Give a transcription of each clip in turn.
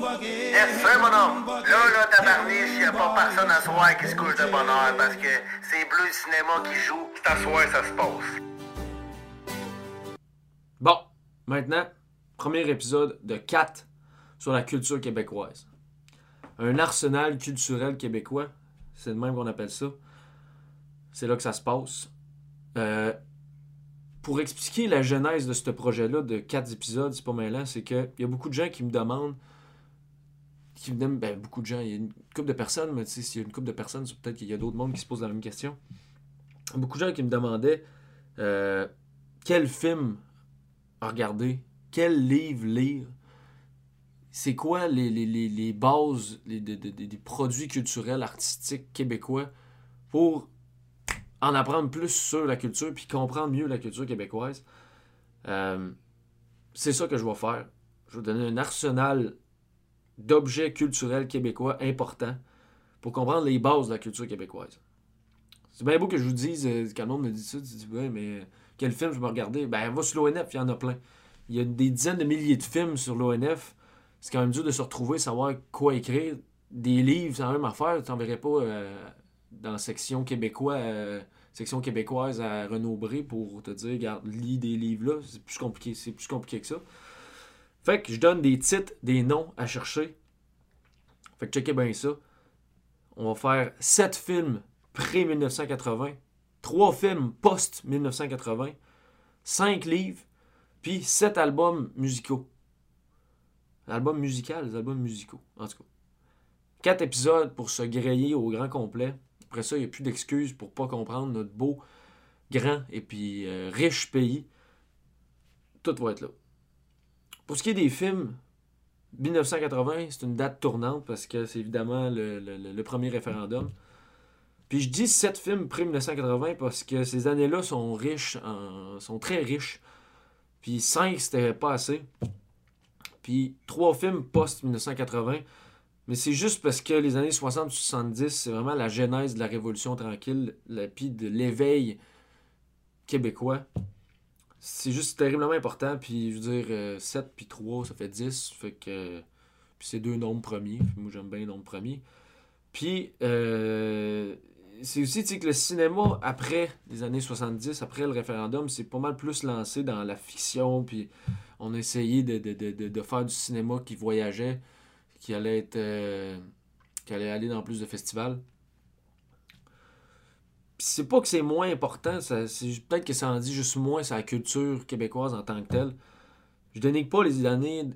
Yes, sir, mon homme. Là, là, tabarniche, y a pas personne à soir qui se couche de bonheur parce que c'est Bleu Cinéma qui joue. C'est à soir, ça se passe. Bon, maintenant, premier épisode de 4 sur la culture québécoise. Un arsenal culturel québécois, c'est le même qu'on appelle ça. C'est là que ça se passe. Euh, pour expliquer la genèse de ce projet-là de 4 épisodes, c'est pas mal c'est qu'il y a beaucoup de gens qui me demandent qui me demandent, ben, beaucoup de gens, il y a une couple de personnes, mais s'il y a une couple de personnes, peut-être qu'il y a d'autres mondes qui se posent la même question. Beaucoup de gens qui me demandaient euh, quel film regarder, quel livre lire, c'est quoi les, les, les, les bases des produits culturels, artistiques québécois pour en apprendre plus sur la culture puis comprendre mieux la culture québécoise? Euh, c'est ça que je vais faire. Je vais donner un arsenal d'objets culturels québécois importants pour comprendre les bases de la culture québécoise. C'est bien beau que je vous dise, euh, quand le monde me dit ça, tu dis, ouais, mais quel film je vais regarder? Ben, va sur l'ONF, il y en a plein. Il y a des dizaines de milliers de films sur l'ONF. C'est quand même dur de se retrouver, savoir quoi écrire. Des livres, c'est la même affaire. Tu n'en verrais pas euh, dans la section québécois, euh, section québécoise à Renaud-Bré pour te dire, regarde, lis des livres là. C'est plus compliqué, c'est plus compliqué que ça. Fait que je donne des titres, des noms à chercher. Fait que checkez bien ça. On va faire 7 films pré-1980, 3 films post-1980, 5 livres, puis 7 albums musicaux. Albums musicaux, les albums musicaux, en tout cas. 4 épisodes pour se griller au grand complet. Après ça, il n'y a plus d'excuses pour pas comprendre notre beau, grand et puis euh, riche pays. Tout va être là. Pour ce qui est des films, 1980, c'est une date tournante parce que c'est évidemment le, premier référendum. Puis je dis sept films pré-1980 parce que ces années-là sont riches, sont très riches. Puis cinq, c'était pas assez. Puis trois films post-1980. Mais c'est juste parce que les années 60-70, c'est vraiment la genèse de la Révolution tranquille, puis de l'éveil québécois c'est juste terriblement important. Puis, je veux dire, 7 euh, puis 3, ça fait 10. Fait que. Puis, c'est deux nombres premiers. moi, j'aime bien les nombres premiers. Puis, euh, c'est aussi que le cinéma, après les années 70, après le référendum, c'est pas mal plus lancé dans la fiction. Puis, on a essayé de, faire du cinéma qui voyageait, qui allait être. Euh, qui allait aller dans plus de festivals c'est pas que c'est moins important, c'est peut-être que ça en dit juste moins sur la culture québécoise en tant que telle. Je dénigre pas les années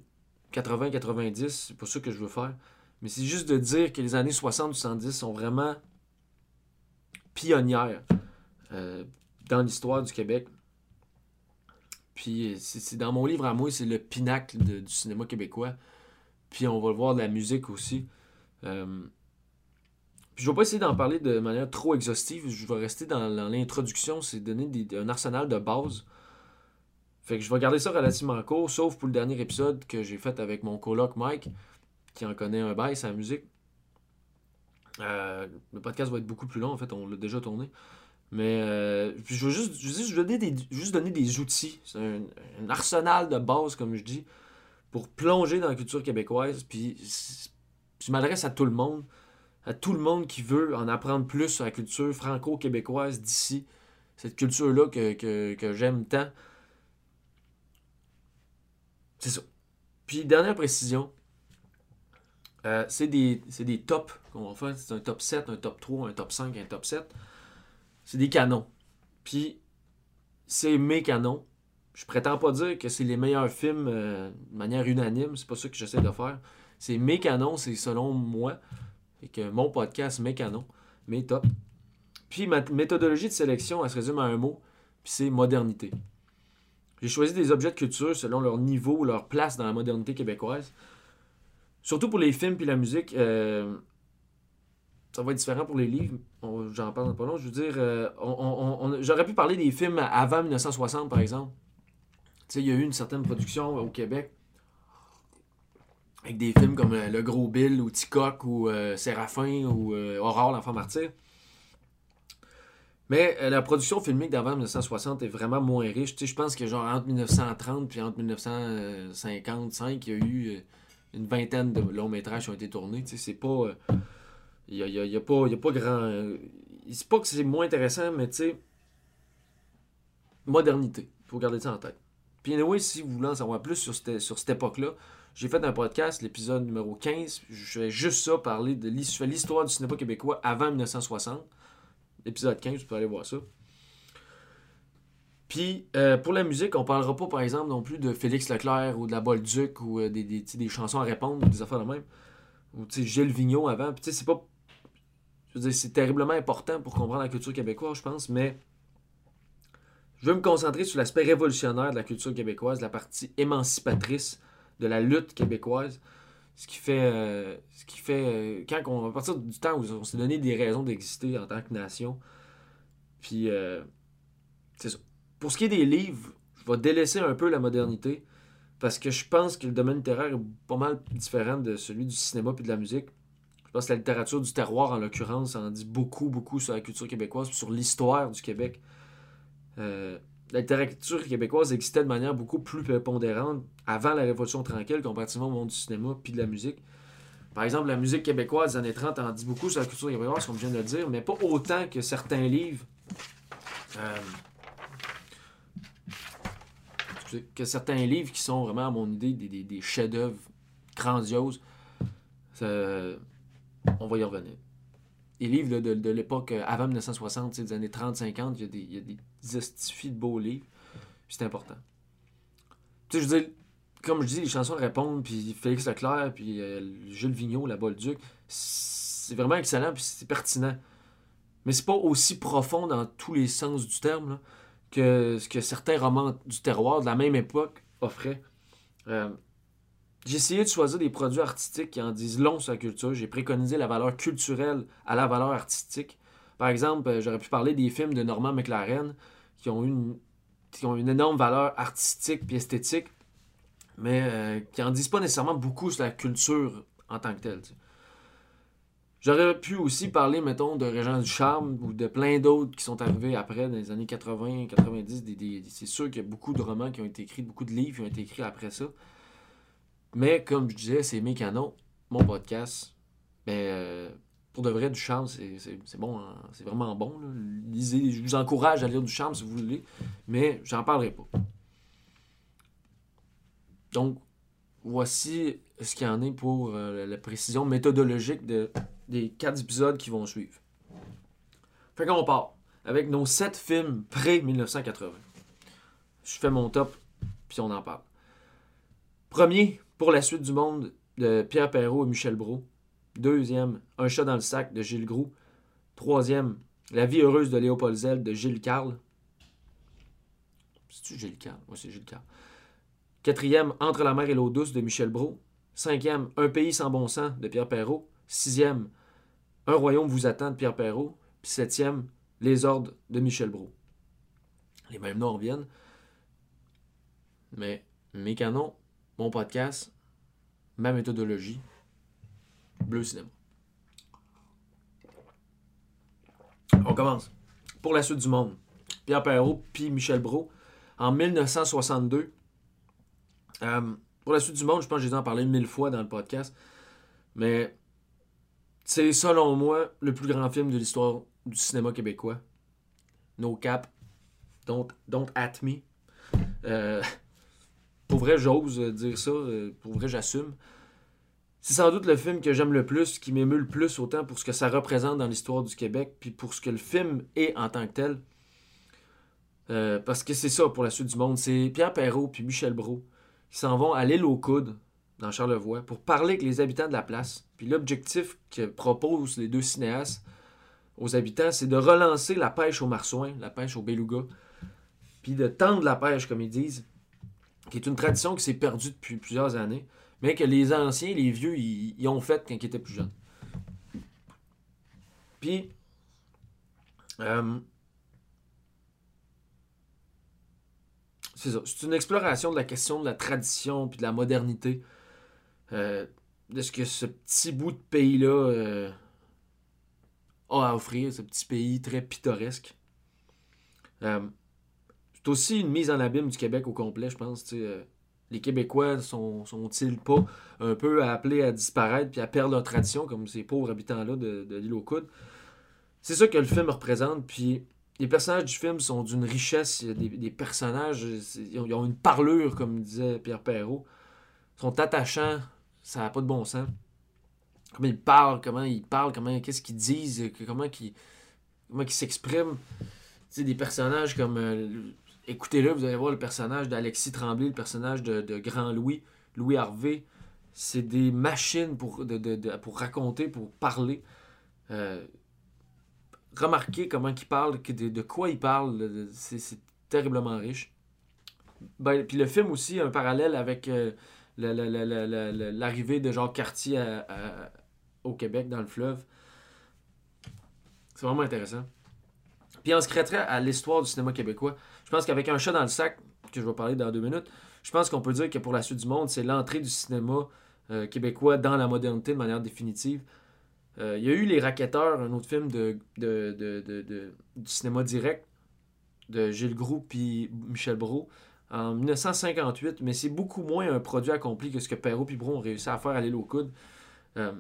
80-90, c'est pas ça que je veux faire. Mais c'est juste de dire que les années 60-70 sont vraiment pionnières euh, dans l'histoire du Québec. Puis c'est dans mon livre à moi, c'est le pinacle du cinéma québécois. Puis on va le voir de la musique aussi. Euh, je ne vais pas essayer d'en parler de manière trop exhaustive. Je vais rester dans, l'introduction. C'est donner un arsenal de base. Fait que je vais garder ça relativement court, sauf pour le dernier épisode que j'ai fait avec mon coloc Mike, qui en connaît un bail, sa musique. Euh, le podcast va être beaucoup plus long, en fait, on l'a déjà tourné. Mais euh, je veux juste, je donner des, juste donner des outils. C'est un, arsenal de base, comme je dis, pour plonger dans la culture québécoise. Puis je m'adresse à tout le monde à tout le monde qui veut en apprendre plus sur la culture franco-québécoise d'ici. Cette culture-là que, j'aime tant. C'est ça. Puis, dernière précision, euh, c'est des, des tops qu'on va faire. C'est un top 7, un top 3, un top 5, un top 7. C'est des canons. Puis, c'est mes canons. Je prétends pas dire que c'est les meilleurs films euh, de manière unanime. C'est pas ça que j'essaie de faire. C'est mes canons, c'est selon moi que mon podcast, mes canons, mes top. Puis ma méthodologie de sélection, elle se résume à un mot, puis c'est modernité. J'ai choisi des objets de culture selon leur niveau, leur place dans la modernité québécoise. Surtout pour les films puis la musique, euh, ça va être différent pour les livres. J'en parle pas long. Je veux dire, euh, j'aurais pu parler des films avant 1960, par exemple. Tu sais, il y a eu une certaine production au Québec avec des films comme euh, Le Gros Bill ou Ticoc ou euh, Séraphin ou euh, Aurore, l'enfant martyr. Mais la production filmique d'avant 1960 est vraiment moins riche. je pense que genre entre 1930 et entre 1955, il y a eu, une vingtaine de longs métrages qui ont été tournés. C'est pas. Il a, pas, y a pas grand. c'est pas que c'est moins intéressant, mais tu. Modernité. Il faut garder ça en tête. Puis, si vous voulez en savoir plus sur cette, sur cette époque-là, j'ai fait un podcast, l'épisode numéro 15. Je fais juste ça, parler de l'histoire du cinéma québécois avant 1960. L'épisode 15, vous pouvez aller voir ça. Puis, euh, pour la musique, on parlera pas, par exemple, non plus de Félix Leclerc ou de la Bolduc ou euh, des, des, des, chansons à répondre, des affaires de même. Ou, tu sais, Gilles Vigneault avant. Puis, tu sais, c'est pas. Je veux dire, c'est terriblement important pour comprendre la culture québécoise, je pense, mais je veux me concentrer sur l'aspect révolutionnaire de la culture québécoise, la partie émancipatrice de la lutte québécoise. Ce qui fait. Euh, ce qui fait euh, quand on, à partir du temps où on s'est donné des raisons d'exister en tant que nation. Puis. Euh, c'est ça. Pour ce qui est des livres, je vais délaisser un peu la modernité. Parce que je pense que le domaine littéraire est pas mal différent de celui du cinéma et de la musique. Je pense que la littérature du terroir, en l'occurrence, en dit beaucoup, beaucoup sur la culture québécoise, sur l'histoire du Québec. La littérature québécoise existait de manière beaucoup plus pondérante avant la Révolution tranquille comparativement au monde du cinéma puis de la musique. Par exemple, la musique québécoise des années 30 en dit beaucoup sur la culture québécoise, comme je viens de le dire, mais pas autant que certains livres. Euh, que certains livres qui sont vraiment, à mon idée, des, chefs-d'œuvre grandioses. on va y revenir les livres de, l'époque euh, avant 1960, des années 30-50, il y a des, il y a des de beaux livres. C'est important. Tu sais, je veux comme je dis, les chansons répondent, puis Félix Leclerc, puis euh, Jules Vigneault, La Bolduc, c'est vraiment excellent, puis c'est pertinent. Mais c'est pas aussi profond dans tous les sens du terme que ce que certains romans du terroir de la même époque offraient. Euh, j'ai essayé de choisir des produits artistiques qui en disent long sur la culture. J'ai préconisé la valeur culturelle à la valeur artistique. Par exemple, euh, j'aurais pu parler des films de Norman McLaren qui ont une, qui ont une énorme valeur artistique et esthétique, mais euh, qui en disent pas nécessairement beaucoup sur la culture en tant que telle. J'aurais pu aussi parler, mettons, de Régent du Charme ou de plein d'autres qui sont arrivés après, dans les années 80, 90. c'est sûr qu'il y a beaucoup de romans qui ont été écrits, beaucoup de livres qui ont été écrits après ça. Mais comme je disais, c'est mes canons, mon podcast. Ben, euh, pour de vrai, du charme, c'est bon, hein. c'est vraiment bon. Lisez, je vous encourage à lire du charme si vous voulez, mais j'en parlerai pas. Donc, voici ce qu'il y en est pour euh, la précision méthodologique de, des quatre épisodes qui vont suivre. Fait qu'on part avec nos sept films pré-1980. Je fais mon top, puis on en parle. Premier, pour la suite du monde de Pierre Perrault et Michel Brault. Deuxième, Un chat dans le sac de Gilles Groux. Troisième, La vie heureuse de Léopold Zell de Gilles Carle. C'est-tu Gilles Carle? Oui, c'est Gilles Carle. Quatrième, Entre la mer et l'eau douce de Michel Brault. Cinquième, Un pays sans bon sens de Pierre Perrault. Sixième, Un royaume vous attend de Pierre Perrault. Puis septième, Les ordres de Michel Brault. Les mêmes noms reviennent. Mais mes canons mon podcast, ma méthodologie, Bleu Cinéma. On commence. Pour la suite du monde, Pierre Perrault puis Michel Brault, en 1962. Euh, pour la suite du monde, je pense que j'ai en parlé mille fois dans le podcast, mais c'est selon moi le plus grand film de l'histoire du cinéma québécois. No cap, don't, don't at me. Euh, pour vrai, j'ose dire ça. Euh, pour vrai, j'assume. C'est sans doute le film que j'aime le plus, qui m'émeut le plus, autant pour ce que ça représente dans l'histoire du Québec, puis pour ce que le film est en tant que tel. Euh, parce que c'est ça pour la suite du monde. C'est Pierre Perrault puis Michel Brault qui s'en vont à l'île aux coudes, dans Charlevoix, pour parler avec les habitants de la place. Puis l'objectif que proposent les deux cinéastes aux habitants, c'est de relancer la pêche au marsouin, la pêche au beluga, puis de tendre la pêche, comme ils disent, qui est une tradition qui s'est perdue depuis plusieurs années, mais que les anciens, les vieux, ils, ont fait quand ils étaient plus jeunes. Puis, euh, c'est ça. C'est une exploration de la question de la tradition puis de la modernité. Euh, de ce que ce petit bout de pays-là euh, a à offrir, ce petit pays très pittoresque. C'est aussi une mise en abîme du Québec au complet, je pense. Les Québécois sont, sont-ils pas un peu appelés à disparaître puis à perdre leur tradition, comme ces pauvres habitants-là de, de l'île aux coudes? C'est ça que le film représente, puis les personnages du film sont d'une richesse. Il des, personnages, ils ont, une parlure, comme disait Pierre Perrault. Ils sont attachants, ça n'a pas de bon sens. Comment ils parlent, comment ils parlent, comment, qu'est-ce qu'ils disent, comment ils, comment s'expriment. Tu des personnages comme. euh, Écoutez-le, vous allez voir le personnage d'Alexis Tremblay, le personnage de, de Grand Louis, Louis Harvey. C'est des machines pour, de, de- pour raconter, pour parler. Euh, remarquez comment ils parlent, que de, quoi de- de- C'est terriblement riche. Ben, puis le film aussi, un parallèle avec euh, la- la- la- la- la- la- l'arrivée de Jacques Cartier au Québec, dans le fleuve. C'est vraiment intéressant. Puis on se crêterait à l'histoire du cinéma québécois. Je pense qu'avec un chat dans le sac, que je vais parler dans deux minutes, je pense qu'on peut dire que pour la suite du monde, c'est l'entrée du cinéma euh, québécois dans la modernité de manière définitive. Euh, il y a eu Les Raquetteurs, un autre film de, du cinéma direct de Gilles Groux puis Michel Brault en 1958, mais c'est beaucoup moins un produit accompli que ce que Perrault et Brault ont réussi à faire à l'île aux coudes. Euh,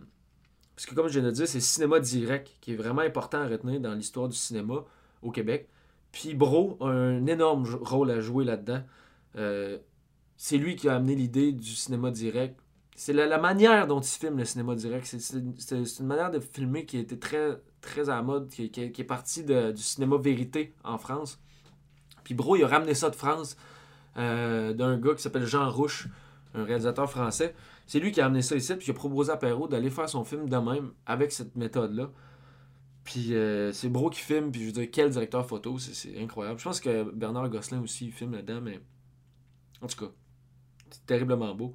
parce que comme je viens de dire, c'est le cinéma direct qui est vraiment important à retenir dans l'histoire du cinéma au Québec. Puis Bro a un énorme rôle à jouer là-dedans. Euh, c'est lui qui a amené l'idée du cinéma direct. C'est la, manière dont il filme le cinéma direct. C'est- une manière de filmer qui été très, très à la mode, qui, est partie du cinéma vérité en France. Puis Bro, il a ramené ça de France euh, d'un gars qui s'appelle Jean Rouche, un réalisateur français. C'est lui qui a amené ça ici, puis il a proposé à Perrault d'aller faire son film de même avec cette méthode-là. Puis euh, c'est Bro qui filme, puis je veux dire, quel directeur photo, c'est- incroyable. Je pense que Bernard Gosselin aussi il filme là-dedans, mais en tout cas, c'est terriblement beau.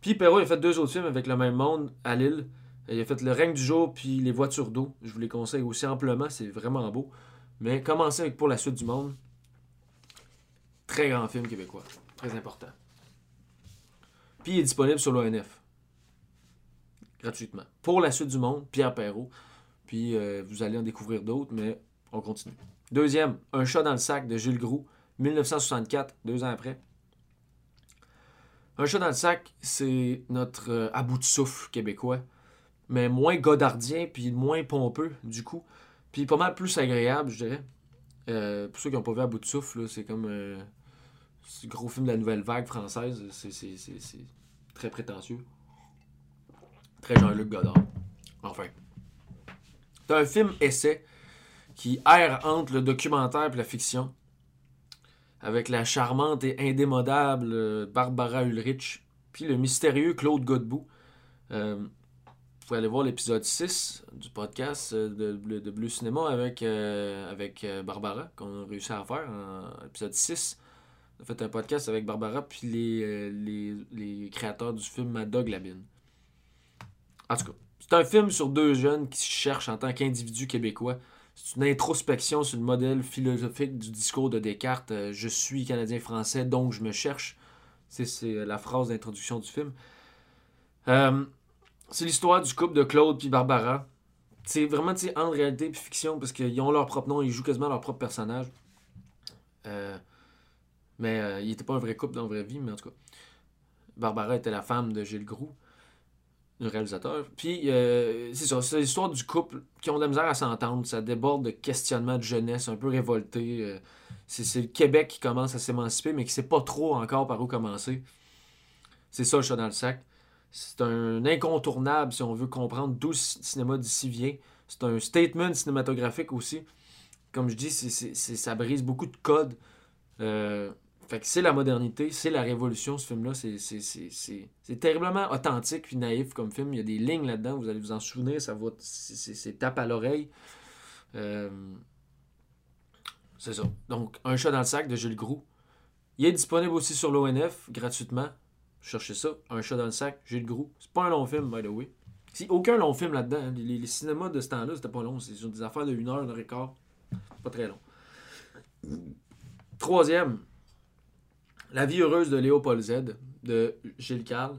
Puis Perrault a fait deux autres films avec le même monde à Lille. Il a fait Le règne du jour, puis Les voitures d'eau. Je vous les conseille aussi amplement, c'est vraiment beau. Mais commencez avec Pour la suite du monde. Très grand film québécois, très important. Puis il est disponible sur l'ONF. Gratuitement. Pour la suite du monde, Pierre Perrault. Puis euh, vous allez en découvrir d'autres, mais on continue. Deuxième, Un chat dans le sac de Gilles Groux, 1964, deux ans après. Un chat dans le sac, c'est notre euh, de souffle québécois, mais moins godardien, puis moins pompeux, du coup. Puis pas mal plus agréable, je dirais. Euh, pour ceux qui n'ont pas vu à de souffle, c'est comme euh, gros film de la nouvelle vague française. C'est très prétentieux. Très Jean-Luc Godard. Enfin. C'est un film essai qui erre entre le documentaire et la fiction. Avec la charmante et indémodable euh, Barbara Ulrich. Puis le mystérieux Claude Godbout. Euh, vous pouvez aller voir l'épisode 6 du podcast euh, de, de, Bleu Cinéma avec, avec Barbara, qu'on a réussi à faire en épisode 6. On a fait un podcast avec Barbara puis les, les, les créateurs du film Mad Dog Labine. En tout cas, c'est un film sur deux jeunes qui se cherchent en tant qu'individus québécois. C'est une introspection sur le modèle philosophique du discours de Descartes. euh, je suis Canadien-Français, donc je me cherche. C'est, c'est la phrase d'introduction du film. Euh, c'est l'histoire du couple de Claude puis Barbara. C'est vraiment entre réalité et fiction parce qu'ils ont leur propre nom, ils jouent quasiment leur propre personnage. Euh, mais euh, ils n'étaient pas un vrai couple dans la vraie vie, mais en tout cas. Barbara était la femme de Gilles Groux, le réalisateur. Puis, euh, c'est ça, c'est l'histoire du couple qui ont de la misère à s'entendre. Ça déborde de questionnements de jeunesse un peu révoltés. euh, c'est, le Québec qui commence à s'émanciper, mais qui sait pas trop encore par où commencer. C'est ça, le chat dans le sac. C'est un incontournable si on veut comprendre d'où le ci- cinéma d'ici vient. C'est un statement cinématographique aussi. Comme je dis, c'est- ça brise beaucoup de codes. Euh, fait que c'est la modernité, c'est la révolution, ce film-là. C'est, terriblement authentique puis naïf comme film. Il y a des lignes là-dedans, vous allez vous en souvenir, ça va, c'est, tape à l'oreille. Euh, c'est ça. Donc, Un chat dans le sac de Gilles Groux. Il est disponible aussi sur l'ONF gratuitement. Cherchez ça. Un chat dans le sac, Gilles Groux. C'est pas un long film, by the way. Si, aucun long film là-dedans. hein. Les, cinémas de ce temps-là, c'était pas long. C'est des affaires de 1 heure, 1 heure et. Pas très long. Troisième, La vie heureuse de Léopold Z de Gilles Carle.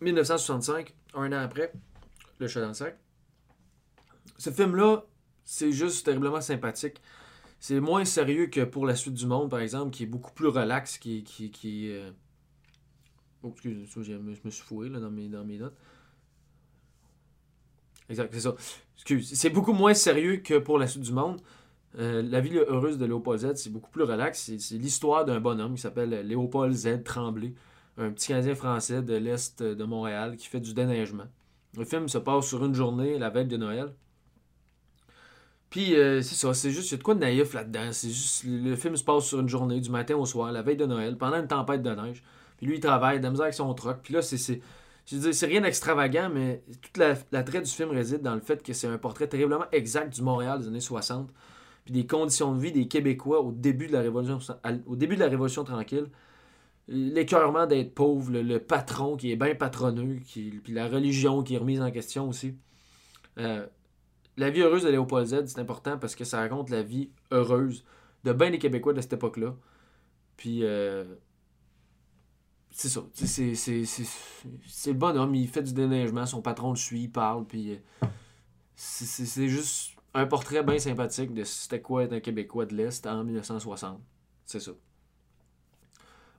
1965, un an après, Le chat dans le sac. Ce film-là, c'est juste terriblement sympathique. C'est moins sérieux que pour la suite du monde, par exemple, qui est beaucoup plus relax, qui, qui, qui, euh, Oh, excuse, je me je me suis foué là, dans, mes, dans mes notes. Exact, c'est ça. Excuse. C'est beaucoup moins sérieux que pour la suite du monde. Euh, la vie heureuse de Léopold Z, c'est beaucoup plus relax. C'est- l'histoire d'un bonhomme qui s'appelle Léopold Z Tremblay, un petit Canadien français de l'Est de Montréal qui fait du déneigement. Le film se passe sur une journée, la veille de Noël. Puis, euh, c'est ça, c'est juste, il y a de quoi de naïf là-dedans. C'est juste, le film se passe sur une journée, du matin au soir, la veille de Noël, pendant une tempête de neige. Puis lui, il travaille, de la misère avec son truck. Puis là, c'est. c'est- rien d'extravagant, mais toute la, l'attrait du film réside dans le fait que c'est un portrait terriblement exact du Montréal des années 60 puis des conditions de vie des Québécois au début de la Révolution, au début de la Révolution tranquille. L'écœurement d'être pauvre, le, patron qui est bien patronneux, puis la religion qui est remise en question aussi. Euh, la vie heureuse de Léopold Z, c'est important parce que ça raconte la vie heureuse de bien des Québécois de cette époque-là. Puis, euh, c'est ça. C'est, le bonhomme, il fait du déneigement, son patron le suit, il parle, puis euh, c'est juste un portrait bien sympathique de c'était quoi être un Québécois de l'Est en 1960. C'est ça.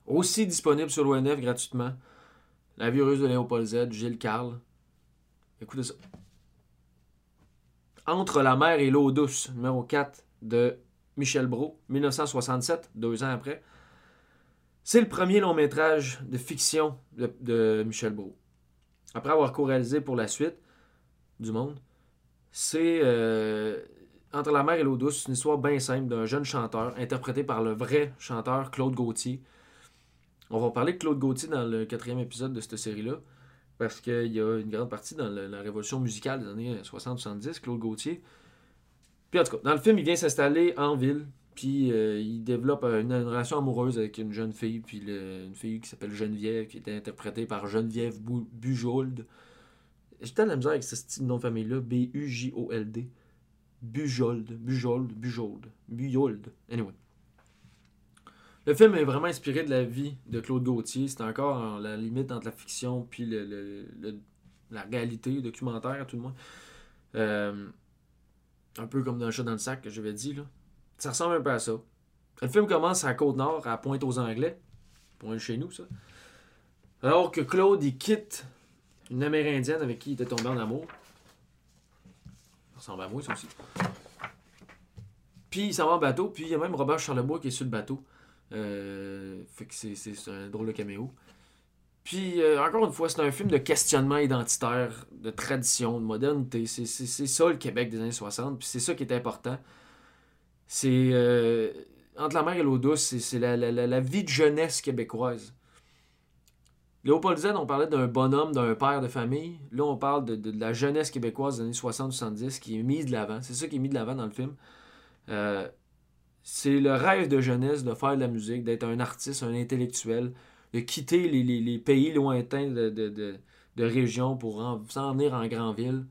Aussi disponible sur l'ONF gratuitement. La vie de Léopold Z, Gilles Carle. Écoutez ça. Entre la mer et l'eau douce, numéro 4 de Michel Brault, 1967, deux ans après. C'est le premier long métrage de fiction de, de Michel Brault. Après avoir co-réalisé pour la suite du monde, c'est euh, Entre la mer et l'eau douce, une histoire bien simple d'un jeune chanteur interprété par le vrai chanteur Claude Gauthier. On va parler de Claude Gauthier dans le quatrième épisode de cette série-là, parce qu'il y a une grande partie dans la révolution musicale des années 60-70, Claude Gauthier. Puis en tout cas, dans le film, il vient s'installer en ville, puis euh, il développe une, relation amoureuse avec une jeune fille, puis une fille qui s'appelle Geneviève, qui était interprétée par Geneviève Bujold. J'ai tellement de misère avec ce style de nom de famille-là, B-U-J-O-L-D. Bujold, Bujold, Bujold, Bujold. Anyway. Le film est vraiment inspiré de la vie de Claude Gauthier. C'est encore en la limite entre la fiction puis le, le- la réalité, le documentaire, tout le moins. Euh, un peu comme dans le chat dans le sac que j'avais dit. Là. Ça ressemble un peu à ça. Le film commence à Côte-Nord, à Pointe-aux-Anglais. Point chez nous, ça. Alors que Claude, il quitte une Amérindienne avec qui il était tombé en amour. Ça ressemble à moi, ça aussi. Puis il s'en va en bateau, puis il y a même Robert Charlebois qui est sur le bateau. Euh, fait que c'est, un drôle de caméo. Puis, euh, encore une fois, c'est un film de questionnement identitaire, de tradition, de modernité. C'est, ça le Québec des années 60, puis c'est ça qui est important. C'est. euh, entre la mer et l'eau douce, c'est, la vie de jeunesse québécoise. Léopold Z, on parlait d'un bonhomme, d'un père de famille. Là, on parle de, la jeunesse québécoise des années 60-70 qui est mise de l'avant. C'est ça qui est mis de l'avant dans le film. Euh, c'est le rêve de jeunesse de faire de la musique, d'être un artiste, un intellectuel, de quitter les, pays lointains de, de, de, région pour en- s'en venir en grande ville.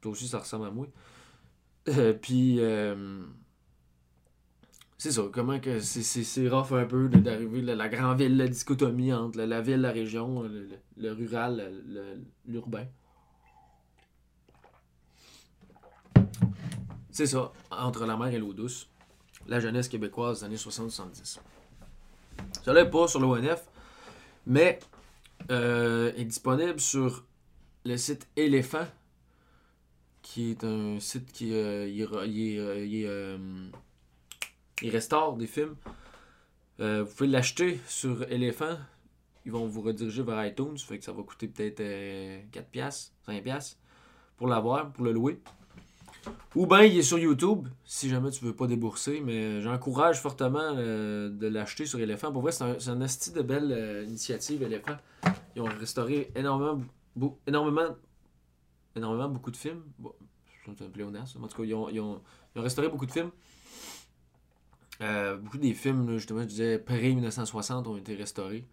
Toi aussi, ça ressemble à moi. Euh, Puis, euh, c'est ça, comment que c'est, rough un peu d'arriver la, la grande ville, la dichotomie entre la, la ville, la région, le, le- rural, l'urbain. C'est ça, entre la mer et l'eau douce. La jeunesse québécoise des années 60-70. Ça n'est pas sur l'ONF, mais euh, est disponible sur le site Éléphant, qui est un site qui euh, est, euh, il restaure des films. Euh, vous pouvez l'acheter sur Éléphant. Ils vont vous rediriger vers iTunes, fait que ça va coûter peut-être euh, 4 piastres, 5 piastres pour l'avoir, pour le louer. Ou bien il est sur YouTube, si jamais tu veux pas débourser, mais j'encourage fortement euh, de l'acheter sur Elephant. Pour vrai, c'est un, asti de belle euh, initiative, Elephant. Ils ont restauré énormément, énormément, énormément beaucoup de films. Bon, c'est un pléonasme. En tout cas, ils ils ont- ils ont restauré beaucoup de films. Euh, beaucoup des films, justement, je disais, pré-1960 ont été restaurés.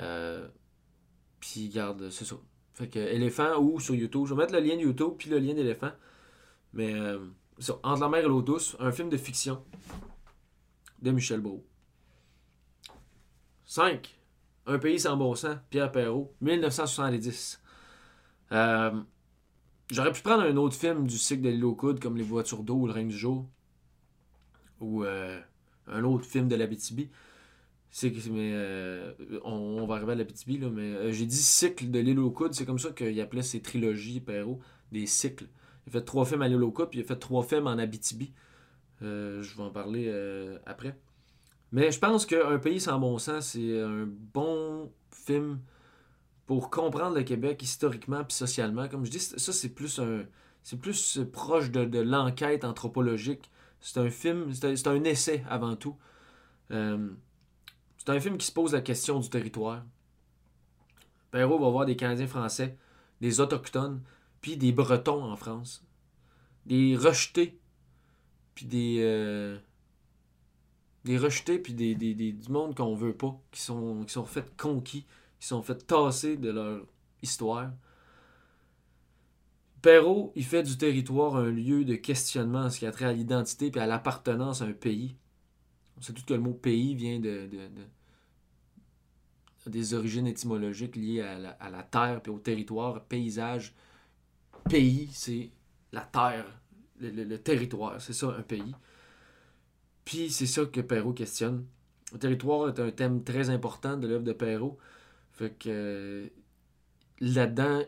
Euh, puis, garde, c'est ça. Fait que Elephant ou sur YouTube. Je vais mettre le lien YouTube puis le lien d'Elephant. Mais euh, ça, Entre la mer et l'eau douce, un film de fiction de Michel Brault. 5. Un pays sans bon sens, Pierre Perrault, 1970. Euh, J'aurais pu prendre un autre film du cycle de Lilo Coude comme Les voitures d'eau ou Le règne du jour. Ou euh, un autre film de l'Abitibi. C'est mais euh, on, va arriver à la BTB, là, mais euh, j'ai dit cycle de l'île aux c'est comme ça qu'il appelait ses trilogies, Perrault, des cycles. Il a fait trois films à l'île aux puis il a fait trois films en Abitibi. Je vais en parler après. Mais je pense qu'un pays sans bon sens, c'est un bon film pour comprendre le Québec historiquement puis socialement. Comme je dis, ça c'est plus un. C'est plus proche de l'enquête anthropologique. C'est un film, c'est un, essai avant tout. Euh, c'est un film qui se pose la question du territoire. Perrault va voir des Canadiens français, des Autochtones, puis des Bretons en France. Des rejetés, puis des. euh, des rejetés, puis des, des, des- du monde qu'on veut pas, qui sont, qui sont faits conquis, qui sont faits tasser de leur histoire. Perrault, il fait du territoire un lieu de questionnement en ce qui a trait à l'identité et à l'appartenance à un pays. On sait tout que le mot pays vient de, de- de- des origines étymologiques liées à la, terre et au territoire, paysage. Pays, c'est la terre, le, le- le territoire, c'est ça un pays. Puis c'est ça que Perrault questionne. Le territoire est un thème très important de l'œuvre de Perrault. Fait que euh, là-dedans,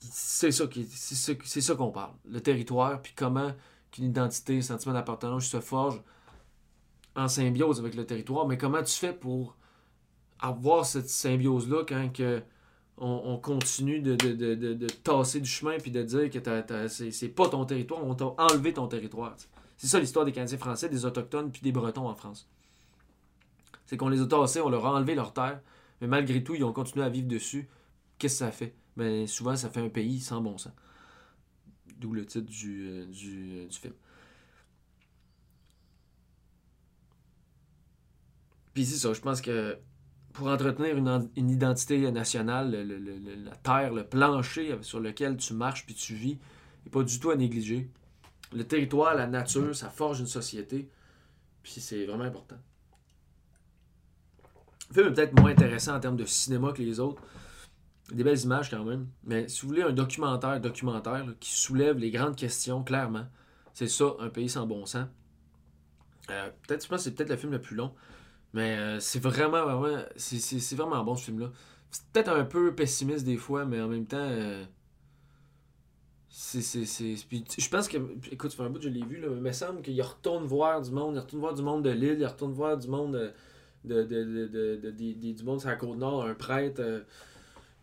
c'est ça c'est ça, qu'on parle. Le territoire, puis comment qu'une identité, un sentiment d'appartenance se forge en symbiose avec le territoire. Mais comment tu fais pour avoir cette symbiose-là quand que on, on continue de, de, de, de, tasser du chemin puis de dire que c'est pas ton territoire, on t'a enlevé ton territoire. C'est ça l'histoire des Canadiens français, des Autochtones puis des Bretons en France. C'est qu'on les a tassés, on leur a enlevé leur terre, mais malgré tout, ils ont continué à vivre dessus. Qu'est-ce que ça fait? Ben, souvent, ça fait un pays sans bon sens. D'où le titre du, euh, du, euh, du film. Puis c'est ça, je pense que pour entretenir une, une identité nationale, le- le- le- la terre, le plancher sur lequel tu marches puis tu vis, n'est pas du tout à négliger. Le territoire, la nature, ça forge une société. Puis c'est vraiment important. Le film est peut-être moins intéressant en termes de cinéma que les autres. Des belles images quand même. Mais si vous voulez un documentaire, documentaire qui soulève les grandes questions, clairement, c'est ça, Un pays sans bon sens. Euh, peut-être, je pense que c'est peut-être le film le plus long. Mais euh, c'est vraiment, vraiment, c'est, vraiment bon ce film-là. C'est peut-être un peu pessimiste des fois, mais en même temps, euh, c'est, je pense que, écoute, fait un bout que je l'ai vu, là, mais il me semble qu'il retourne voir du monde, il retourne voir du monde de l'île, il retourne voir du monde euh, de, de, de, de- du monde sur la Côte-Nord, un prêtre,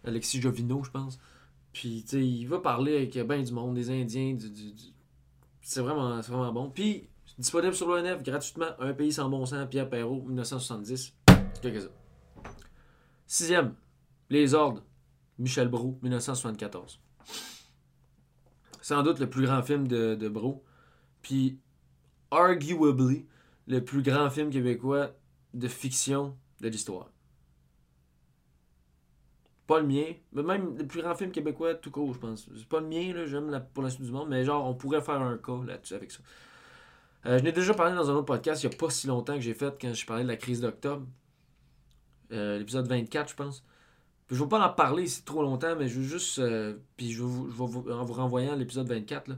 Alexis Jovino, je pense. Puis, tu sais, il va parler avec ben du monde, des Indiens, c'est vraiment, vraiment bon. Puis, disponible sur l'ONF gratuitement, Un pays sans bon sens, Pierre Perrault, 1970. C'est que ça? Sixième, Les Ordres, Michel Brault, 1974. Sans doute le plus grand film de, de Brault. Puis, arguably, le plus grand film québécois de fiction de l'histoire. Pas le mien, mais même le plus grand film québécois tout court, je pense. C'est pas le mien, là, j'aime la, pour la suite du monde, mais genre, on pourrait faire un cas là-dessus avec ça. Euh, je n'ai déjà parlé dans un autre podcast il n'y a pas si longtemps que j'ai fait quand je parlais de la crise d'octobre. Euh, L'épisode 24, je pense. Je ne vais pas en parler ici trop longtemps, mais je veux juste. euh, puis je vous, je vais vous- en vous renvoyant à l'épisode 24, là,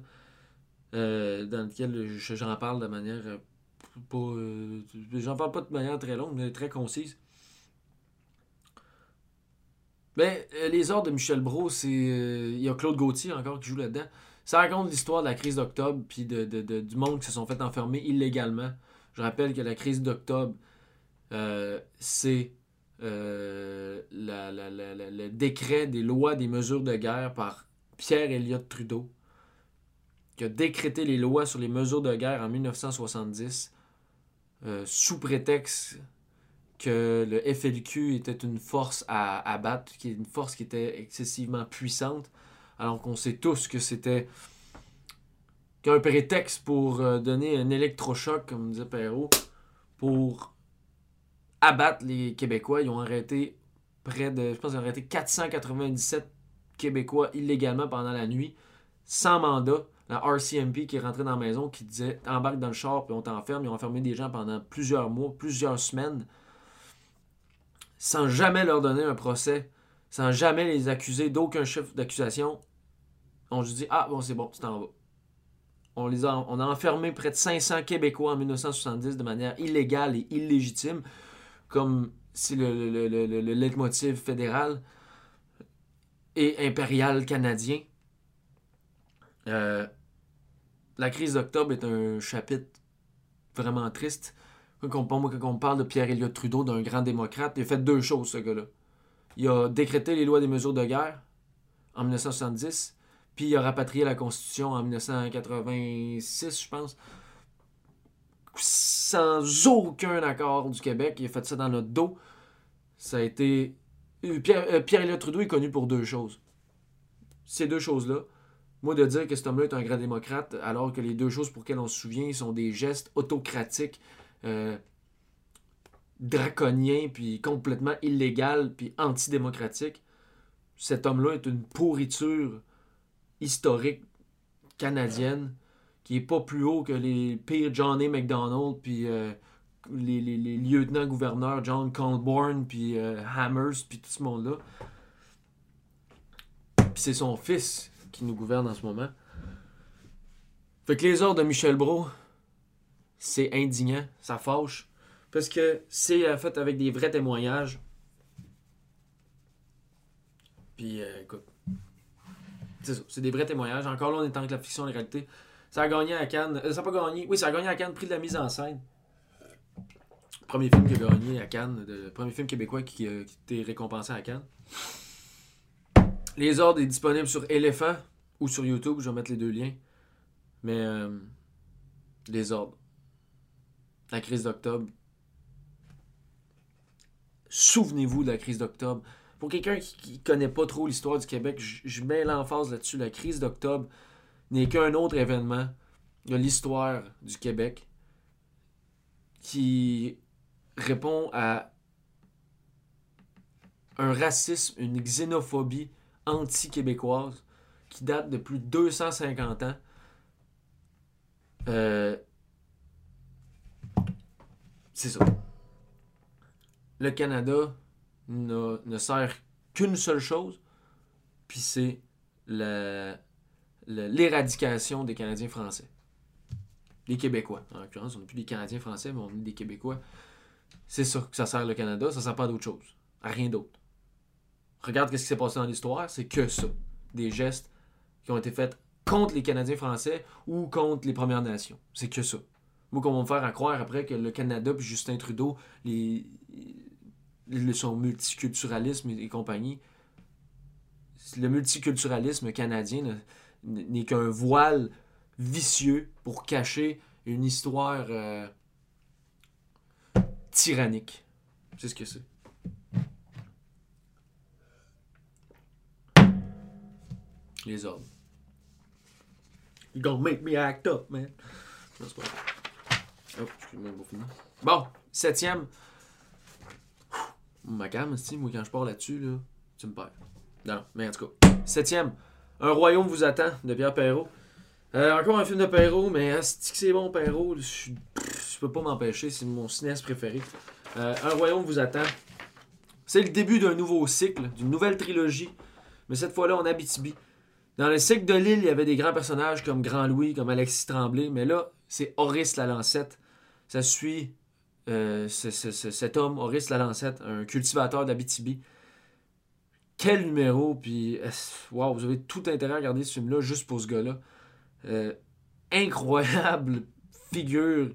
dans lequel je- j'en parle de manière. pas. j'en parle pas de manière très longue, mais très concise. Ben, euh, les ordres de Michel Brault, c'est. euh, Il y a Claude Gauthier encore qui joue là-dedans. Ça raconte l'histoire de la crise d'octobre puis de, du monde qui se sont fait enfermer illégalement. Je rappelle que la crise d'octobre, euh, c'est le décret des lois des mesures de guerre par Pierre Elliott Trudeau, qui a décrété les lois sur les mesures de guerre en 1970 euh, sous prétexte que le FLQ était une force à abattre, qui est une force qui était excessivement puissante, alors qu'on sait tous que c'était qu'un prétexte pour euh, donner un électrochoc, comme disait Perrault, pour abattre les Québécois. Ils ont arrêté près de, je pense, ils ont arrêté 497 Québécois illégalement pendant la nuit, sans mandat. La RCMP qui est rentrée dans la maison, qui disait embarque dans le char puis on t'enferme. Ils ont enfermé des gens pendant plusieurs mois, plusieurs semaines, sans jamais leur donner un procès, sans jamais les accuser d'aucun chef d'accusation. On juste dit Ah, bon, c'est bon, tu t'en vas. On, a, enfermé près de 500 Québécois en 1970 de manière illégale et illégitime comme le, le leitmotiv fédéral et impérial canadien. Euh, la crise d'octobre est un chapitre vraiment triste. Quand on, quand on parle de Pierre-Éliott Trudeau, d'un grand démocrate, il a fait deux choses, ce gars-là. Il a décrété les lois des mesures de guerre en 1970, puis il a rapatrié la Constitution en 1986, je pense, sans aucun accord du Québec. Il a fait ça dans notre dos. Ça a été. Euh, Pierre, Pierre Trudeau est connu pour deux choses. Ces deux choses-là. Moi, de dire que cet homme-là est un grand démocrate, alors que les deux choses pour lesquelles on se souvient sont des gestes autocratiques, euh, draconiens, puis complètement illégaux, puis antidémocratiques. Cet homme-là est une pourriture historique canadienne qui est pas plus haut que les pires John A. McDonald, puis euh, les, lieutenants-gouverneurs John Colborne, puis euh, Hammers, puis tout ce monde-là. Puis c'est son fils qui nous gouverne en ce moment. Fait que les ordres de Michel Brault, c'est indignant, ça fâche. Parce que c'est euh, fait avec des vrais témoignages. Puis, euh, écoute, c'est ça, c'est des vrais témoignages. Encore là, on est en que la fiction et la réalité. Ça a gagné à Cannes. Euh, ça n'a pas gagné. Oui, ça a gagné à Cannes, prix de la mise en scène. Premier film qui a gagné à Cannes, premier film québécois qui, a été récompensé à Cannes. Les ordres est disponible sur Elephant ou sur YouTube. Je vais mettre les deux liens. Mais les ordres. La crise d'octobre, souvenez-vous de la crise d'octobre. Pour quelqu'un qui ne connaît pas trop l'histoire du Québec, je, mets l'emphase là-dessus. La crise d'octobre n'est qu'un autre événement de l'histoire du Québec qui répond à un racisme, une xénophobie anti-québécoise qui date de plus de 250 ans. Euh, c'est ça le Canada ne sert qu'une seule chose, puis c'est l'éradication des Canadiens français. Les Québécois. En l'occurrence, on n'est plus des Canadiens français, mais on est des Québécois. C'est ça que ça sert le Canada, ça sert pas d'autre chose, à rien d'autre. Regarde ce qui s'est passé dans l'histoire, c'est que ça. Des gestes qui ont été faits contre les Canadiens français ou contre les Premières Nations. C'est que ça. Moi, qu'on va me faire croire après que le Canada puis Justin Trudeau, son multiculturalisme et compagnie. Le multiculturalisme canadien n'est qu'un voile vicieux pour cacher une histoire euh, tyrannique. C'est ce que c'est. Les ordres. You gonna make me act up, man. Oh, bon, septième. Ma gamme, moi, quand je pars là-dessus, là, tu me perds. Non, mais en tout cas. Septième, Un royaume vous attend, de Pierre Perrault. Euh, encore un film de Perrault, mais c'est bon, Perrault. Je, peux pas m'empêcher, c'est mon cinéaste préféré. Euh, un royaume vous attend. C'est le début d'un nouveau cycle, d'une nouvelle trilogie, mais cette fois-là en Abitibi. Dans le cycle de l'île, il y avait des grands personnages comme Grand Louis, comme Alexis Tremblay, mais là, c'est Horace la Lancette. Ça suit euh, cet homme, Horace Lalancette, un cultivateur d'Abitibi. Quel numéro, puis wow, vous avez tout intérêt à regarder ce film-là juste pour ce gars-là. Euh, incroyable figure.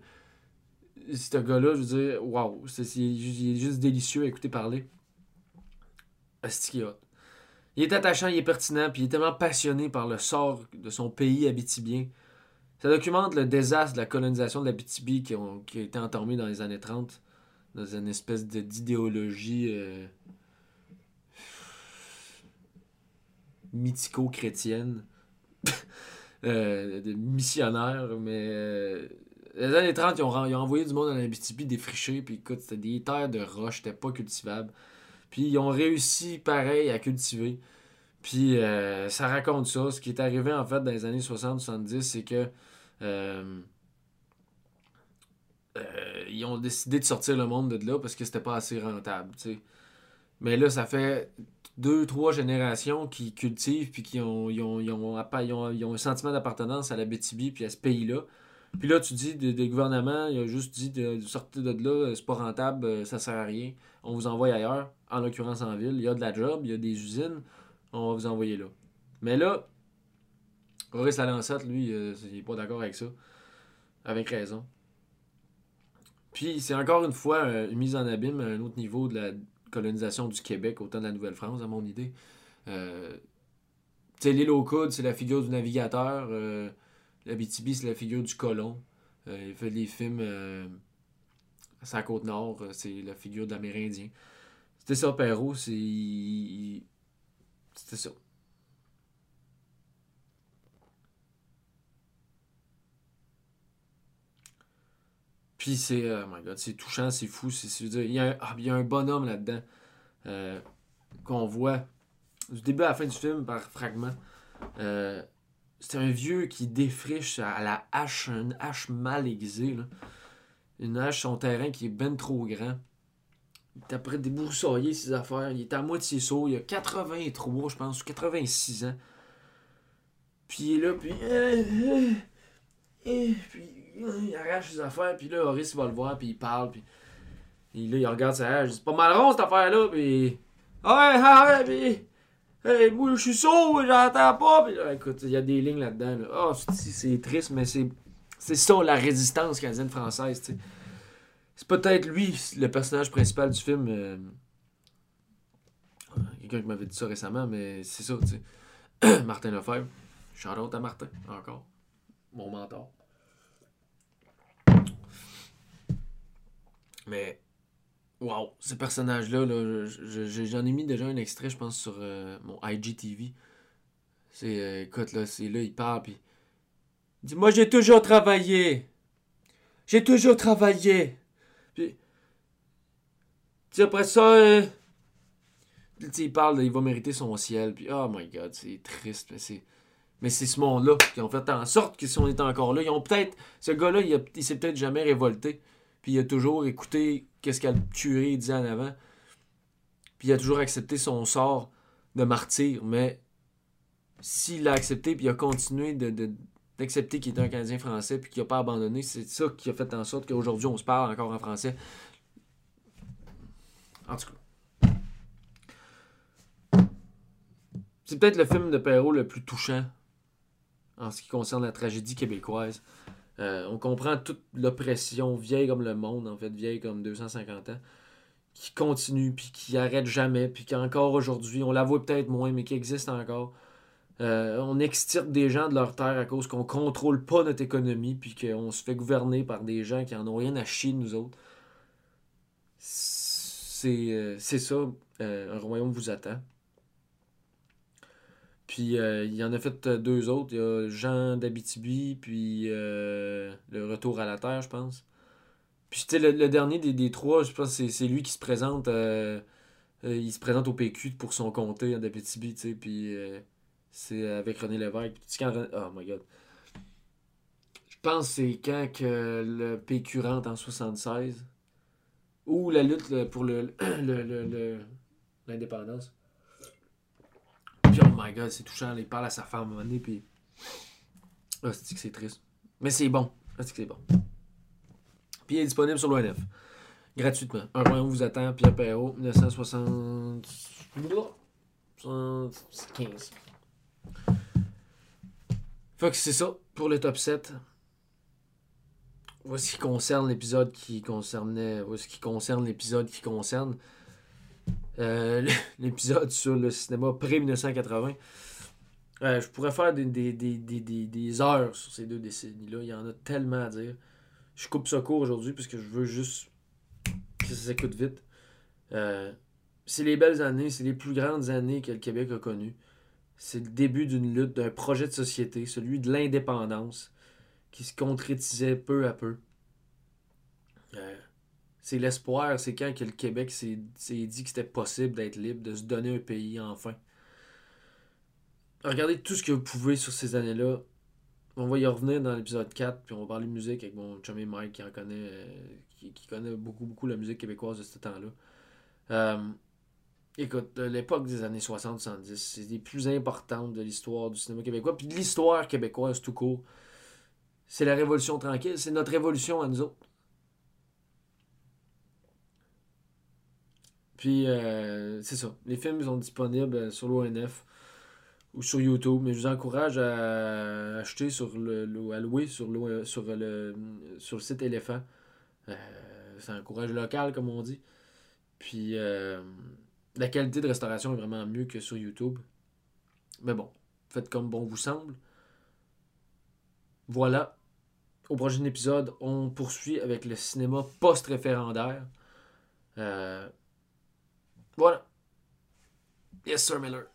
Ce gars-là, je veux dire, wow, il est juste délicieux à écouter parler. Il est attachant, il est pertinent, puis il est tellement passionné par le sort de son pays abitibien. Ça documente le désastre de la colonisation de la BTB qui, a été entamé dans les années 30, dans une espèce d'idéologie euh, mythico-chrétienne, euh, de missionnaire, mais euh, les années 30, ils ont, envoyé du monde dans la BTB défriché, puis écoute, c'était des terres de roche, c'était pas cultivable. Puis ils ont réussi, pareil, à cultiver. Puis ça raconte ça. Ce qui est arrivé en fait dans les années 60-70, c'est que euh, euh, ils ont décidé de sortir le monde de là parce que c'était pas assez rentable. Mais là, ça fait deux, trois générations qui cultivent puis qui ont, ont, un sentiment d'appartenance à la BTB puis à ce pays-là. Puis là, tu dis, des gouvernements, il a juste dit de, sortir de là, c'est pas rentable, euh, ça sert à rien. On vous envoie ailleurs, en l'occurrence en ville. Il y a de la job, il y a des usines, on va vous envoyer là. Mais là, Maurice Lalancette, lui, euh, il est pas d'accord avec ça. Avec raison. Puis c'est encore une fois euh, une mise en abîme à un autre niveau de la colonisation du Québec au temps de la Nouvelle-France, à mon idée. Euh, tu l'île aux coudes, c'est la figure du navigateur. Euh, la BTB, c'est la figure du colon. Il fait des films à sa côte nord, c'est la figure de l'Amérindien. C'était ça, Perrault, c'est. C'était ça. Puis c'est. Oh my god, c'est touchant, c'est fou. C'est, il, y a un, ah, il y a un bonhomme là-dedans euh, qu'on voit du début à la fin du film par fragments. Euh, c'est un vieux qui défriche à la hache, une hache mal aiguisée. Là. Une hache, son terrain qui est ben trop grand. Il est après ses affaires. Il est à moitié saut. Il a 83, je pense, ou 86 ans. Puis il est là, puis. Euh, puis il arrache ses affaires, puis là, Horace va le voir, puis il parle, puis. là, il regarde sa hache, c'est pas mal rond cette affaire-là, puis. Ouais, ouais, puis. Hey, moi, je suis sourd, j'entends pas, puis écoute, il y a des lignes là-dedans, là. Oh, c'est triste, mais c'est. C'est ça, la résistance canadienne-française, tu sais. C'est peut-être lui, le personnage principal du film. Euh, quelqu'un qui m'avait dit ça récemment, mais c'est ça, tu sais. Martin Lefebvre. Shout out à Martin, encore. Mon mentor. Mais, wow, ce personnage-là, là, j'en ai mis déjà un extrait, je pense, sur euh, mon IGTV. C'est, euh, écoute, là, c'est là, il parle, puis. Il dit Moi, j'ai toujours travaillé. J'ai toujours travaillé. Puis. Tu après ça. Euh, il parle, il va mériter son ciel. Puis, oh my god, c'est triste. Mais c'est. Mais ce monde-là qui ont fait en sorte que si on était encore là, ils ont peut-être. Ce gars-là, il, il s'est peut-être jamais révolté. Puis il a toujours écouté qu'est-ce qu'elle curé disait en avant. Puis il a toujours accepté son sort de martyr. Mais s'il l'a accepté, puis il a continué d'accepter qu'il était un Canadien français, puis qu'il n'a pas abandonné, c'est ça qui a fait en sorte qu'aujourd'hui, on se parle encore en français. En tout cas. C'est peut-être le film de Perrault le plus touchant en ce qui concerne la tragédie québécoise. Euh, on comprend toute l'oppression vieille comme le monde, en fait, vieille comme 250 ans, qui continue, puis qui arrête jamais, puis qui encore aujourd'hui, on la voit peut-être moins, mais qui existe encore. Euh, on extirpe des gens de leur terre à cause qu'on contrôle pas notre économie, puis qu'on se fait gouverner par des gens qui en ont rien à chier nous autres. C'est euh, ça, un royaume vous attend. Puis euh, il y en a fait euh, deux autres. Il y a Jean d'Abitibi, puis euh, Le Retour à la Terre, je pense. Puis le, le, dernier des, des, trois, je pense que c'est lui qui se présente. il se présente au PQ pour son comté d'Abitibi, tu sais. Puis c'est avec René Lévesque. Puis Oh my god. Je pense que c'est quand que le PQ rentre en 76. Ou la lutte pour le l'indépendance oh my god, c'est touchant. Il parle à sa femme à un moment donné, puis. Ah, c'est que c'est triste? Mais c'est bon. C'est que c'est bon? Puis il est disponible sur l'ONF. Gratuitement. Un royaume vous attend, Pierre Perrault, 1975. Fait que c'est ça pour le top 7. Voici ce qui concerne l'épisode qui concernait. Voici ce qui concerne l'épisode qui concerne. Euh, l'épisode sur le cinéma pré-1980. Euh, je pourrais faire des, des, heures sur ces deux décennies-là. Il y en a tellement à dire. Je coupe ça court aujourd'hui parce que je veux juste que ça s'écoute vite. Euh, c'est les belles années, c'est les plus grandes années que le Québec a connues. C'est le début d'une lutte, d'un projet de société, celui de l'indépendance, qui se concrétisait peu à peu c'est l'espoir, c'est quand que le Québec s'est dit que c'était possible d'être libre, de se donner un pays enfin. Regardez tout ce que vous pouvez sur ces années-là. On va y revenir dans l'épisode 4, puis on va parler de musique avec mon chummy Mike qui en connaît, euh, qui, connaît beaucoup, beaucoup la musique québécoise de ce temps-là. Euh, écoute, l'époque des années 60-70, c'est les plus importantes de l'histoire du cinéma québécois, puis de l'histoire québécoise tout court. c'est la révolution tranquille. C'est notre révolution à nous autres. Puis, euh, c'est ça. Les films sont disponibles sur l'ONF ou sur YouTube, mais je vous encourage à acheter sur le, à louer sur le, sur le, sur le site Éléphant. Euh, c'est un courage local, comme on dit. Puis, euh, la qualité de restauration est vraiment mieux que sur YouTube. Mais bon, faites comme bon vous semble. Voilà. Au prochain épisode, on poursuit avec le cinéma post-référendaire. Euh, voilà. Yes, sir Miller.